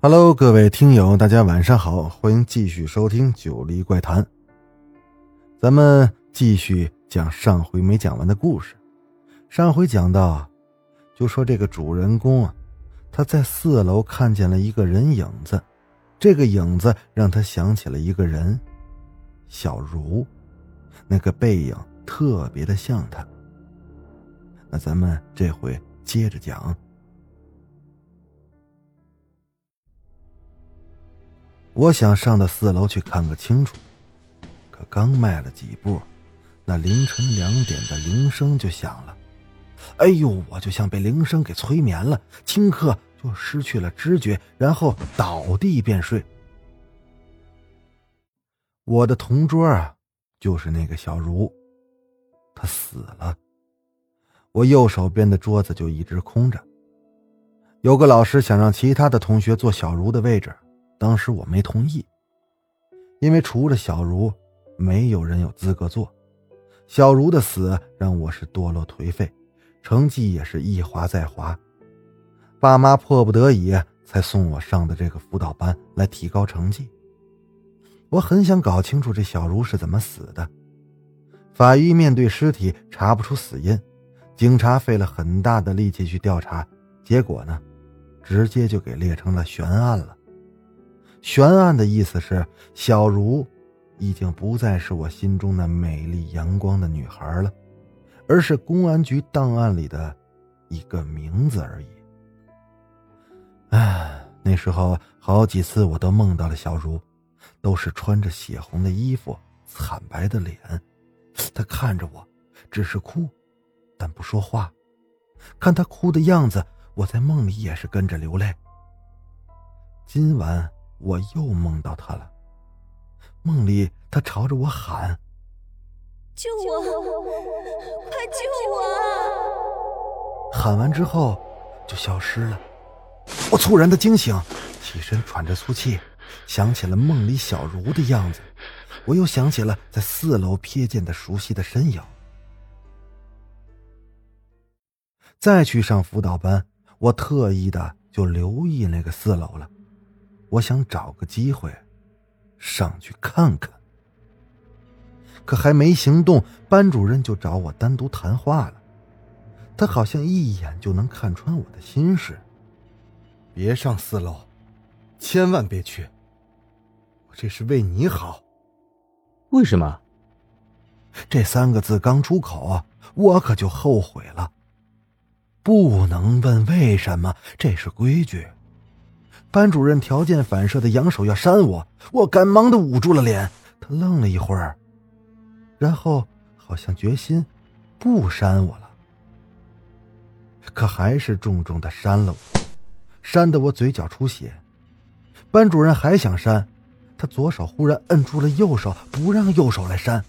Hello，各位听友，大家晚上好，欢迎继续收听《九黎怪谈》。咱们继续讲上回没讲完的故事。上回讲到，就说这个主人公啊，他在四楼看见了一个人影子，这个影子让他想起了一个人，小茹，那个背影特别的像他。那咱们这回接着讲。我想上到四楼去看个清楚，可刚迈了几步，那凌晨两点的铃声就响了。哎呦，我就像被铃声给催眠了，顷刻就失去了知觉，然后倒地便睡。我的同桌啊，就是那个小茹，她死了。我右手边的桌子就一直空着。有个老师想让其他的同学坐小茹的位置。当时我没同意，因为除了小茹，没有人有资格做。小茹的死让我是堕落颓废，成绩也是一滑再滑。爸妈迫不得已才送我上的这个辅导班来提高成绩。我很想搞清楚这小茹是怎么死的。法医面对尸体查不出死因，警察费了很大的力气去调查，结果呢，直接就给列成了悬案了。悬案的意思是，小茹已经不再是我心中那美丽阳光的女孩了，而是公安局档案里的一个名字而已。唉，那时候好几次我都梦到了小茹，都是穿着血红的衣服，惨白的脸，她看着我，只是哭，但不说话。看她哭的样子，我在梦里也是跟着流泪。今晚。我又梦到他了，梦里他朝着我喊：“救我！快救我！”喊完之后就消失了。我猝然的惊醒，起身喘着粗气，想起了梦里小茹的样子，我又想起了在四楼瞥见的熟悉的身影。再去上辅导班，我特意的就留意那个四楼了。我想找个机会上去看看，可还没行动，班主任就找我单独谈话了。他好像一眼就能看穿我的心事。别上四楼，千万别去！我这是为你好。为什么？这三个字刚出口，我可就后悔了。不能问为什么，这是规矩。班主任条件反射的扬手要扇我，我赶忙的捂住了脸。他愣了一会儿，然后好像决心不扇我了，可还是重重的扇了我，扇得我嘴角出血。班主任还想扇，他左手忽然摁住了右手，不让右手来扇，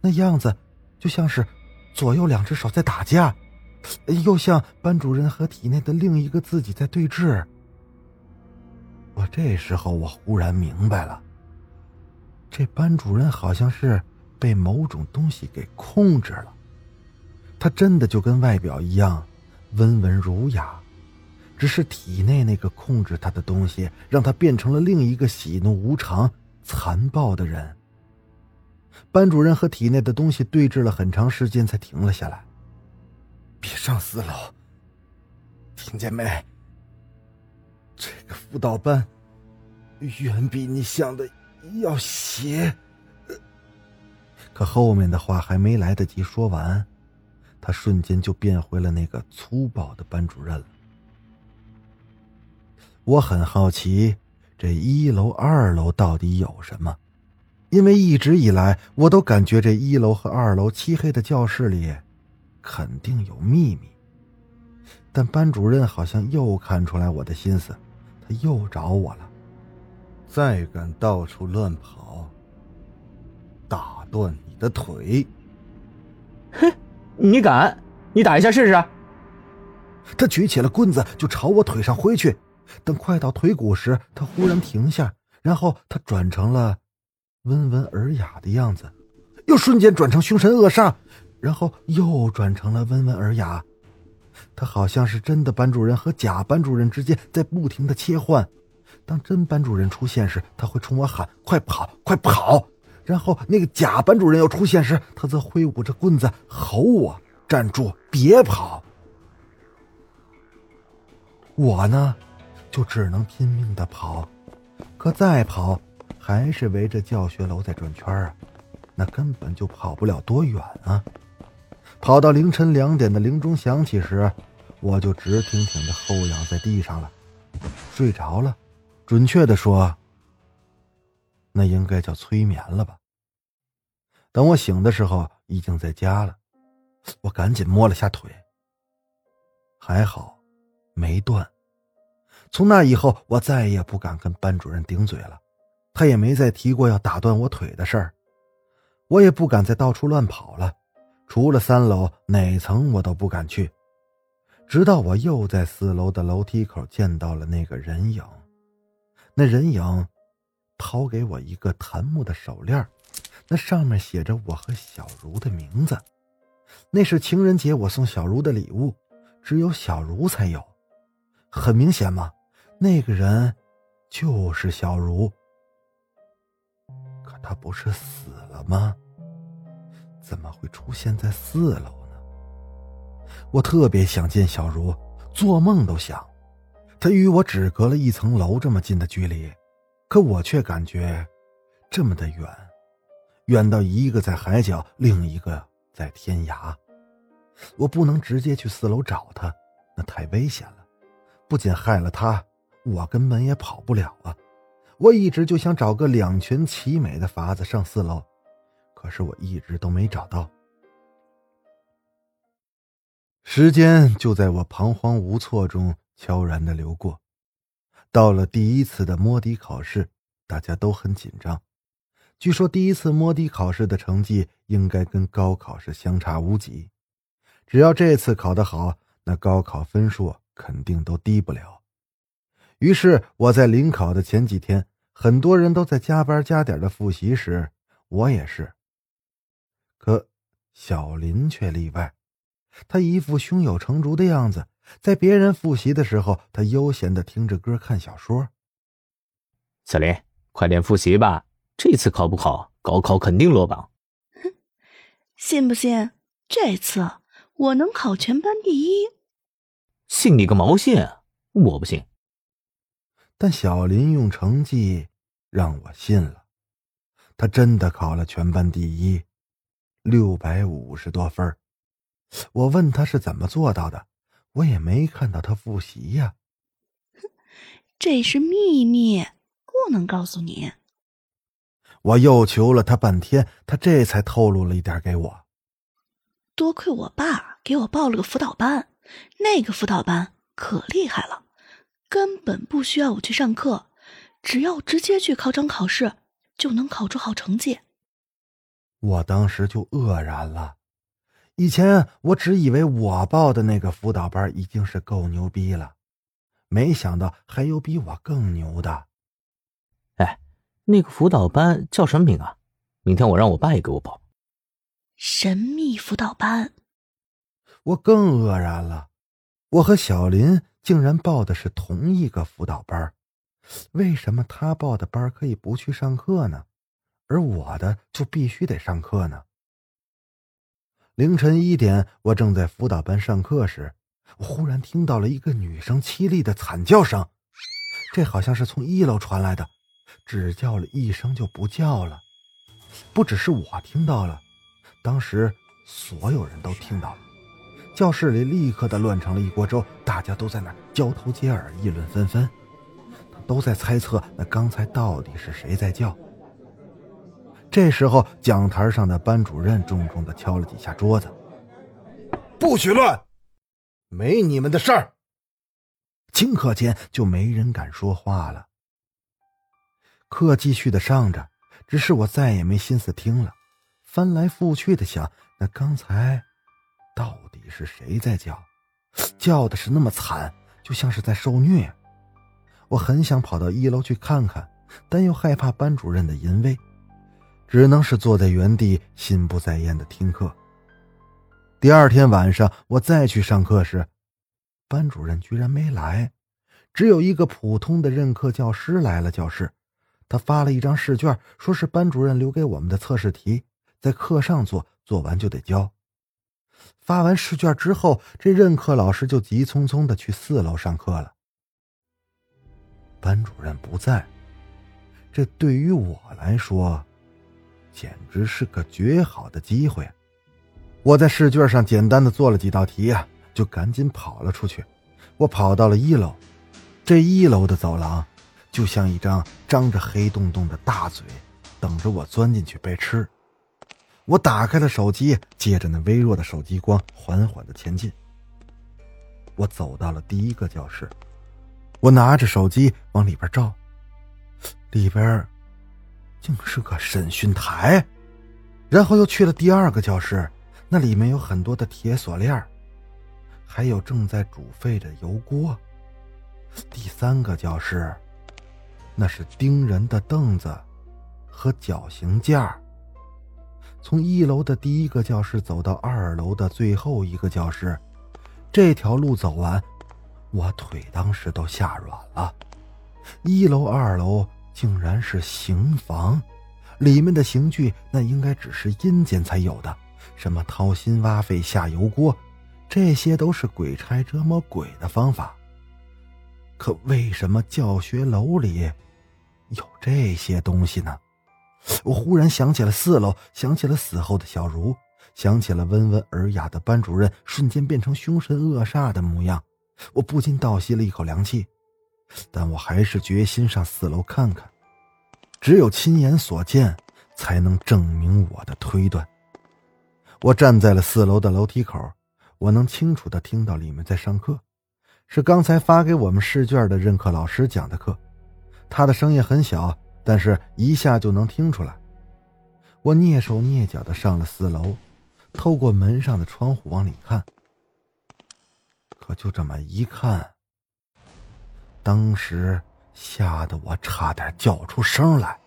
那样子就像是左右两只手在打架，又像班主任和体内的另一个自己在对峙。我这时候，我忽然明白了，这班主任好像是被某种东西给控制了。他真的就跟外表一样，温文儒雅，只是体内那个控制他的东西，让他变成了另一个喜怒无常、残暴的人。班主任和体内的东西对峙了很长时间，才停了下来。别上四楼，听见没？这个辅导班远比你想的要邪。可后面的话还没来得及说完，他瞬间就变回了那个粗暴的班主任了。我很好奇，这一楼、二楼到底有什么？因为一直以来，我都感觉这一楼和二楼漆黑的教室里肯定有秘密。但班主任好像又看出来我的心思。他又找我了，再敢到处乱跑，打断你的腿。哼，你敢？你打一下试试。他举起了棍子就朝我腿上挥去，等快到腿骨时，他忽然停下，然后他转成了温文尔雅的样子，又瞬间转成凶神恶煞，然后又转成了温文尔雅。他好像是真的班主任和假班主任之间在不停的切换。当真班主任出现时，他会冲我喊：“快跑，快跑！”然后那个假班主任要出现时，他则挥舞着棍子吼我：“站住，别跑！”我呢，就只能拼命的跑，可再跑，还是围着教学楼在转圈啊，那根本就跑不了多远啊！跑到凌晨两点的铃钟响起时，我就直挺挺的后仰在地上了，睡着了。准确的说，那应该叫催眠了吧。等我醒的时候，已经在家了。我赶紧摸了下腿，还好，没断。从那以后，我再也不敢跟班主任顶嘴了，他也没再提过要打断我腿的事儿。我也不敢再到处乱跑了，除了三楼，哪层我都不敢去。直到我又在四楼的楼梯口见到了那个人影。那人影抛给我一个檀木的手链，那上面写着我和小茹的名字。那是情人节我送小茹的礼物，只有小茹才有。很明显嘛，那个人就是小茹。可他不是死了吗？怎么会出现在四楼呢？我特别想见小茹，做梦都想。她与我只隔了一层楼这么近的距离，可我却感觉这么的远，远到一个在海角，另一个在天涯。我不能直接去四楼找他，那太危险了，不仅害了他，我根本也跑不了啊！我一直就想找个两全其美的法子上四楼，可是我一直都没找到。时间就在我彷徨无措中。悄然的流过，到了第一次的摸底考试，大家都很紧张。据说第一次摸底考试的成绩应该跟高考是相差无几，只要这次考得好，那高考分数肯定都低不了。于是我在临考的前几天，很多人都在加班加点的复习时，我也是。可小林却例外，他一副胸有成竹的样子。在别人复习的时候，他悠闲的听着歌、看小说。小林，快点复习吧，这次考不好，高考肯定落榜。哼，信不信？这次我能考全班第一？信你个毛信！我不信。但小林用成绩让我信了，他真的考了全班第一，六百五十多分。我问他是怎么做到的。我也没看到他复习呀。这是秘密，不能告诉你。我又求了他半天，他这才透露了一点给我。多亏我爸给我报了个辅导班，那个辅导班可厉害了，根本不需要我去上课，只要直接去考场考试，就能考出好成绩。我当时就愕然了。以前我只以为我报的那个辅导班已经是够牛逼了，没想到还有比我更牛的。哎，那个辅导班叫什么名啊？明天我让我爸也给我报。神秘辅导班。我更愕然了，我和小林竟然报的是同一个辅导班，为什么他报的班可以不去上课呢，而我的就必须得上课呢？凌晨一点，我正在辅导班上课时，我忽然听到了一个女生凄厉的惨叫声，这好像是从一楼传来的，只叫了一声就不叫了。不只是我听到了，当时所有人都听到了，教室里立刻的乱成了一锅粥，大家都在那交头接耳，议论纷纷，都在猜测那刚才到底是谁在叫。这时候，讲台上的班主任重重的敲了几下桌子：“不许乱，没你们的事儿。”顷刻间，就没人敢说话了。课继续的上着，只是我再也没心思听了。翻来覆去的想，那刚才到底是谁在叫？叫的是那么惨，就像是在受虐。我很想跑到一楼去看看，但又害怕班主任的淫威，只能是坐在原地，心不在焉的听课。第二天晚上，我再去上课时，班主任居然没来，只有一个普通的任课教师来了教室。他发了一张试卷，说是班主任留给我们的测试题，在课上做，做完就得交。发完试卷之后，这任课老师就急匆匆的去四楼上课了。班主任不在，这对于我来说，简直是个绝好的机会。我在试卷上简单的做了几道题啊，就赶紧跑了出去。我跑到了一楼，这一楼的走廊。就像一张张着黑洞洞的大嘴，等着我钻进去被吃。我打开了手机，借着那微弱的手机光，缓缓的前进。我走到了第一个教室，我拿着手机往里边照，里边竟是个审讯台。然后又去了第二个教室，那里面有很多的铁锁链，还有正在煮沸的油锅。第三个教室。那是盯人的凳子和绞刑架。从一楼的第一个教室走到二楼的最后一个教室，这条路走完，我腿当时都吓软了。一楼、二楼竟然是刑房，里面的刑具那应该只是阴间才有的，什么掏心挖肺下油锅，这些都是鬼差折磨鬼的方法。可为什么教学楼里？有这些东西呢，我忽然想起了四楼，想起了死后的小茹，想起了温文尔雅的班主任瞬间变成凶神恶煞的模样，我不禁倒吸了一口凉气。但我还是决心上四楼看看，只有亲眼所见，才能证明我的推断。我站在了四楼的楼梯口，我能清楚的听到里面在上课，是刚才发给我们试卷的任课老师讲的课。他的声音很小，但是一下就能听出来。我蹑手蹑脚的上了四楼，透过门上的窗户往里看。可就这么一看，当时吓得我差点叫出声来。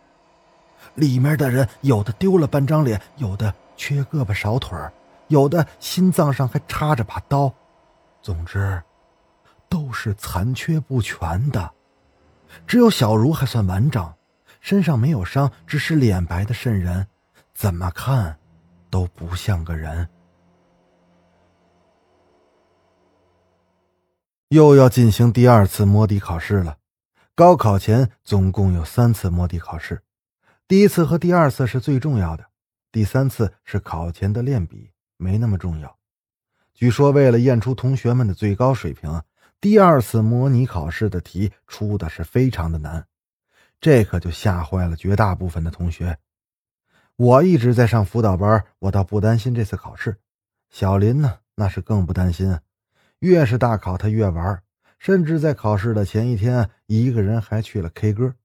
里面的人有的丢了半张脸，有的缺胳膊少腿有的心脏上还插着把刀，总之，都是残缺不全的。只有小茹还算完整，身上没有伤，只是脸白的渗人，怎么看都不像个人。又要进行第二次摸底考试了，高考前总共有三次摸底考试，第一次和第二次是最重要的，第三次是考前的练笔，没那么重要。据说为了验出同学们的最高水平。第二次模拟考试的题出的是非常的难，这可就吓坏了绝大部分的同学。我一直在上辅导班，我倒不担心这次考试。小林呢，那是更不担心，越是大考他越玩，甚至在考试的前一天，一个人还去了 K 歌。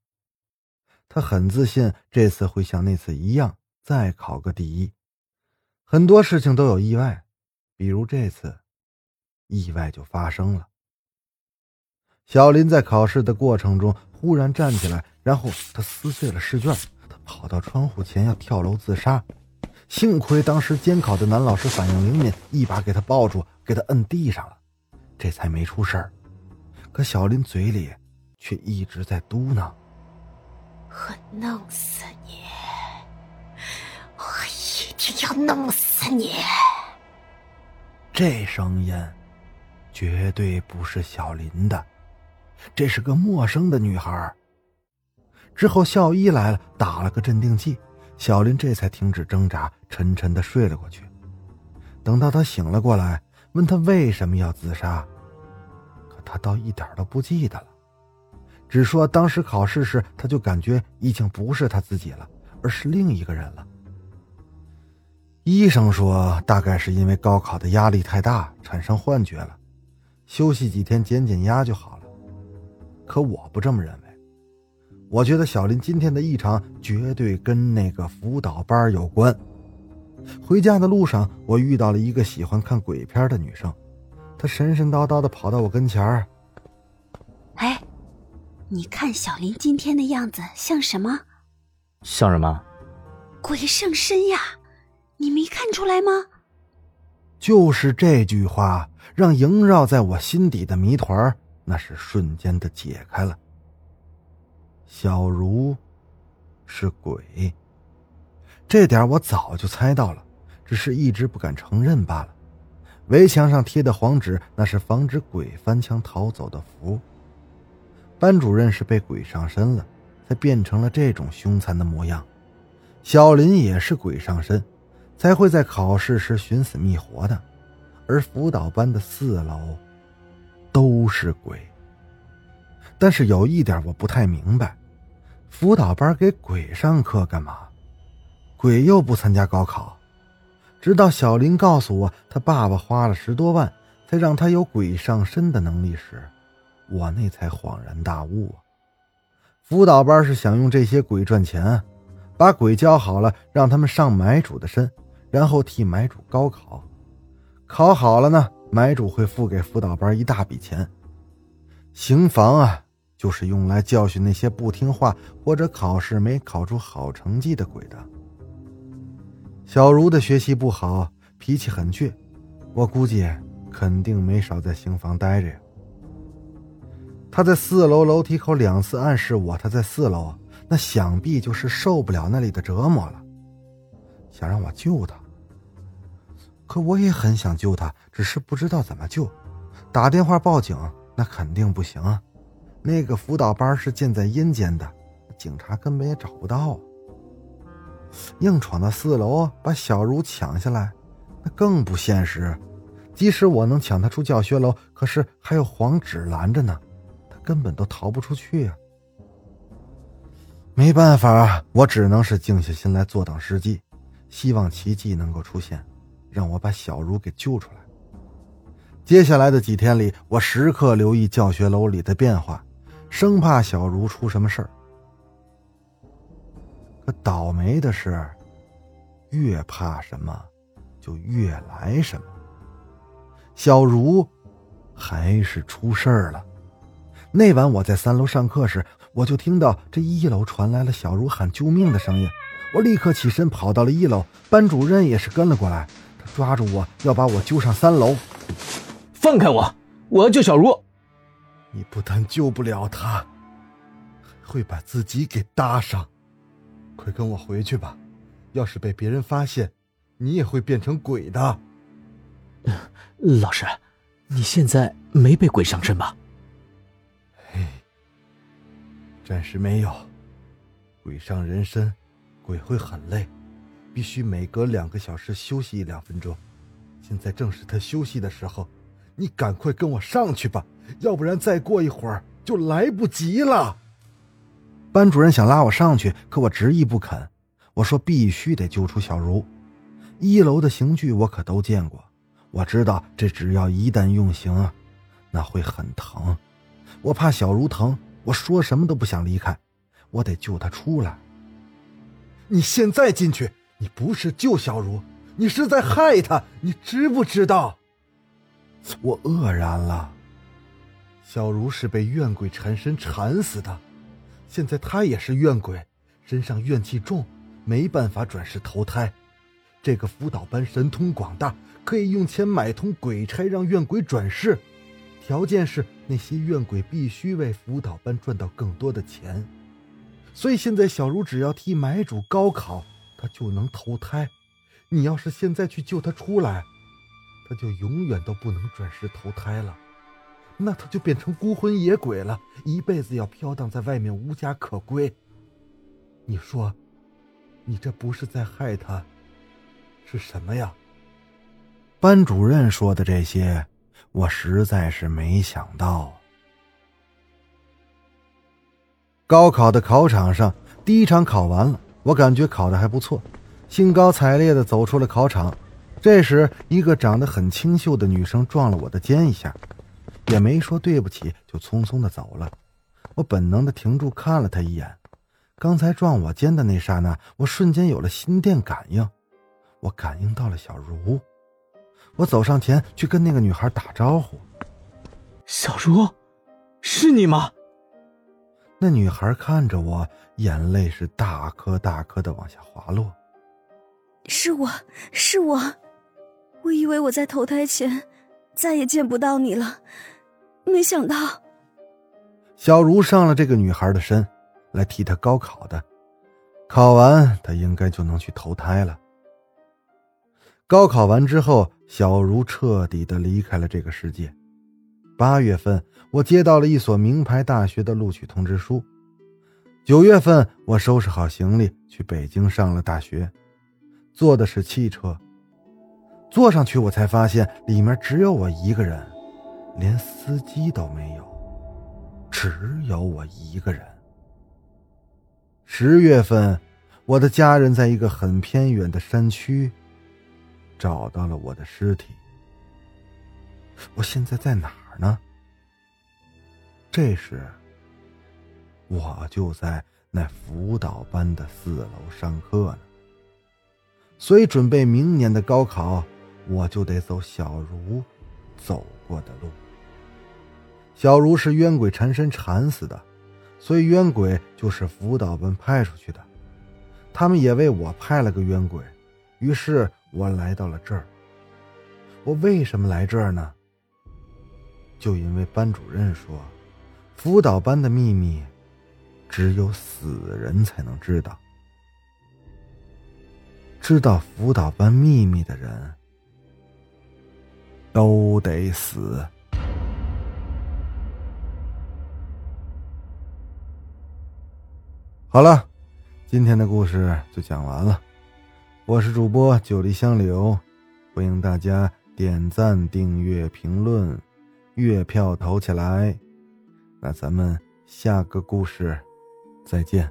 他很自信，这次会像那次一样再考个第一。很多事情都有意外，比如这次，意外就发生了。小林在考试的过程中忽然站起来，然后他撕碎了试卷，他跑到窗户前要跳楼自杀。幸亏当时监考的男老师反应灵敏，一把给他抱住，给他摁地上了，这才没出事儿。可小林嘴里却一直在嘟囔：“我弄死你！我一定要弄死你！”这声音绝对不是小林的。这是个陌生的女孩。之后校医来了，打了个镇定剂，小林这才停止挣扎，沉沉的睡了过去。等到他醒了过来，问他为什么要自杀，可他倒一点都不记得了，只说当时考试时他就感觉已经不是他自己了，而是另一个人了。医生说，大概是因为高考的压力太大，产生幻觉了，休息几天减减压就好了。可我不这么认为，我觉得小林今天的异常绝对跟那个辅导班有关。回家的路上，我遇到了一个喜欢看鬼片的女生，她神神叨叨的跑到我跟前儿。哎，你看小林今天的样子像什么？像什么？鬼上身呀！你没看出来吗？就是这句话，让萦绕在我心底的谜团那是瞬间的解开了。小茹是鬼，这点我早就猜到了，只是一直不敢承认罢了。围墙上贴的黄纸，那是防止鬼翻墙逃走的符。班主任是被鬼上身了，才变成了这种凶残的模样。小林也是鬼上身，才会在考试时寻死觅活的。而辅导班的四楼都是鬼。但是有一点我不太明白，辅导班给鬼上课干嘛？鬼又不参加高考。直到小林告诉我，他爸爸花了十多万才让他有鬼上身的能力时，我那才恍然大悟啊！辅导班是想用这些鬼赚钱，把鬼教好了，让他们上买主的身，然后替买主高考。考好了呢，买主会付给辅导班一大笔钱。刑房啊，就是用来教训那些不听话或者考试没考出好成绩的鬼的。小茹的学习不好，脾气很倔，我估计肯定没少在刑房待着呀。他在四楼楼梯口两次暗示我他在四楼，那想必就是受不了那里的折磨了，想让我救他。可我也很想救他，只是不知道怎么救。打电话报警那肯定不行啊，那个辅导班是建在阴间的，警察根本也找不到。硬闯到四楼把小茹抢下来，那更不现实。即使我能抢她出教学楼，可是还有黄纸拦着呢，她根本都逃不出去呀。没办法，我只能是静下心来坐等时机，希望奇迹能够出现，让我把小茹给救出来。接下来的几天里，我时刻留意教学楼里的变化，生怕小茹出什么事儿。可倒霉的是，越怕什么，就越来什么。小茹还是出事儿了。那晚我在三楼上课时，我就听到这一楼传来了小茹喊救命的声音。我立刻起身跑到了一楼，班主任也是跟了过来，他抓住我要把我揪上三楼。放开我！我要救小茹。你不但救不了她，还会把自己给搭上。快跟我回去吧！要是被别人发现，你也会变成鬼的。老师，你现在没被鬼上身吧？嘿，暂时没有。鬼上人身，鬼会很累，必须每隔两个小时休息一两分钟。现在正是他休息的时候，你赶快跟我上去吧，要不然再过一会儿就来不及了。班主任想拉我上去，可我执意不肯。我说必须得救出小茹。一楼的刑具我可都见过，我知道这只要一旦用刑，那会很疼。我怕小茹疼，我说什么都不想离开。我得救她出来。你现在进去，你不是救小茹，你是在害她，你知不知道？我愕然了。小茹是被怨鬼缠身缠死的。现在他也是怨鬼，身上怨气重，没办法转世投胎。这个辅导班神通广大，可以用钱买通鬼差，让怨鬼转世。条件是那些怨鬼必须为辅导班赚到更多的钱。所以现在小茹只要替买主高考，他就能投胎。你要是现在去救他出来，他就永远都不能转世投胎了。那他就变成孤魂野鬼了，一辈子要飘荡在外面，无家可归。你说，你这不是在害他，是什么呀？班主任说的这些，我实在是没想到。高考的考场上，第一场考完了，我感觉考的还不错，兴高采烈的走出了考场。这时，一个长得很清秀的女生撞了我的肩一下。也没说对不起，就匆匆的走了。我本能的停住，看了他一眼。刚才撞我肩的那刹那，我瞬间有了心电感应。我感应到了小茹，我走上前去跟那个女孩打招呼：“小茹，是你吗？”那女孩看着我，眼泪是大颗大颗的往下滑落。是我是我，我以为我在投胎前再也见不到你了，没想到。小茹上了这个女孩的身，来替她高考的，考完她应该就能去投胎了。高考完之后，小茹彻底的离开了这个世界。八月份，我接到了一所名牌大学的录取通知书。九月份，我收拾好行李去北京上了大学。坐的是汽车，坐上去我才发现里面只有我一个人，连司机都没有，只有我一个人。十月份，我的家人在一个很偏远的山区找到了我的尸体。我现在在哪儿呢？这时，我就在那辅导班的四楼上课呢。所以，准备明年的高考，我就得走小茹走过的路。小茹是冤鬼缠身缠死的，所以冤鬼就是辅导班派出去的。他们也为我派了个冤鬼，于是我来到了这儿。我为什么来这儿呢？就因为班主任说，辅导班的秘密，只有死人才能知道。知道辅导班秘密的人都得死。好了，今天的故事就讲完了。我是主播九黎香柳，欢迎大家点赞、订阅、评论，月票投起来。那咱们下个故事再见。